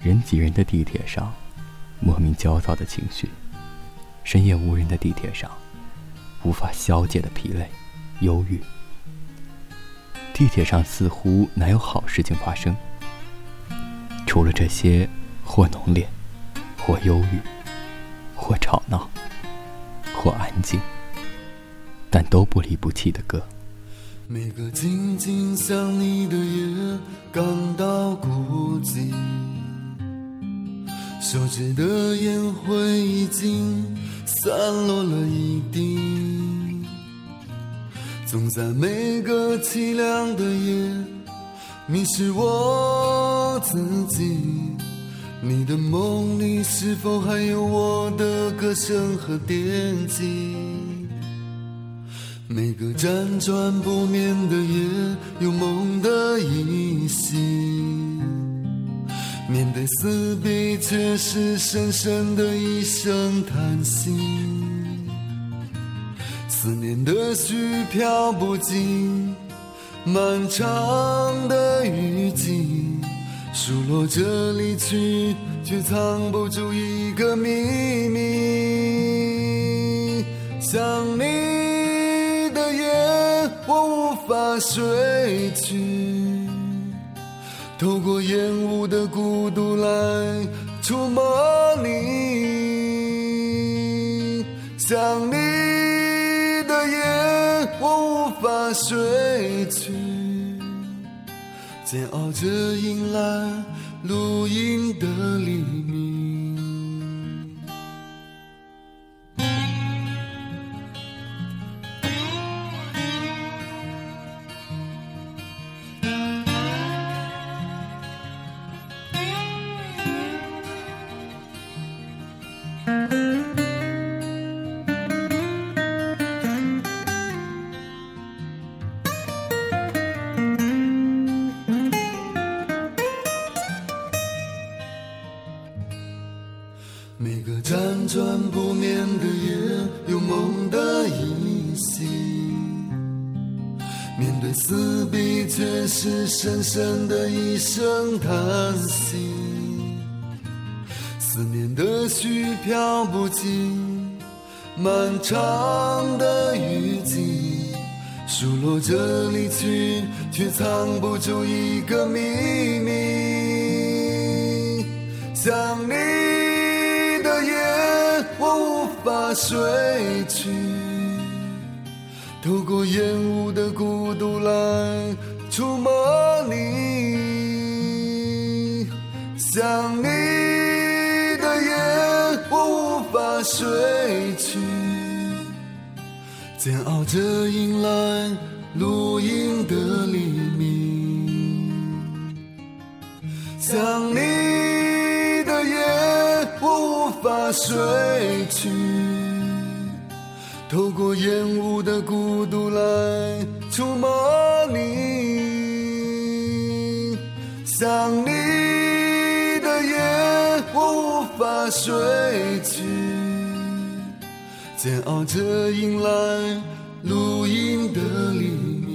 人挤人的地铁上，莫名焦躁的情绪；深夜无人的地铁上，无法消解的疲累、忧郁。地铁上似乎难有好事情发生，除了这些或浓烈、或忧郁、或吵闹、或安静，但都不离不弃的歌。每个静静想你的夜，感到孤。手指的烟灰已经散落了一地，总在每个凄凉的夜迷失我自己。你的梦里是否还有我的歌声和惦记？每个辗转不眠的夜，有梦的依稀。面对死别，却是深深的一声叹息。思念的絮飘不尽，漫长的雨季，数落着离去，却藏不住一个秘密。想你的夜，我无法睡去。透过烟雾的孤独来触摸你，想你的夜我无法睡去，煎熬着迎来录音的黎明每个辗转不眠的夜，有梦的依稀。面对死别，却是深深的一声叹息。思念的絮飘不尽，漫长的雨季，数落着离去，却藏不住一个秘密。想你的夜，我无法睡去。透过烟雾的孤独来触摸你，想你，无法睡去，煎熬着迎来录音的黎明。想你的夜，我无法睡去。透过烟雾的孤独来触摸你，想你水去，煎熬着迎来露营的黎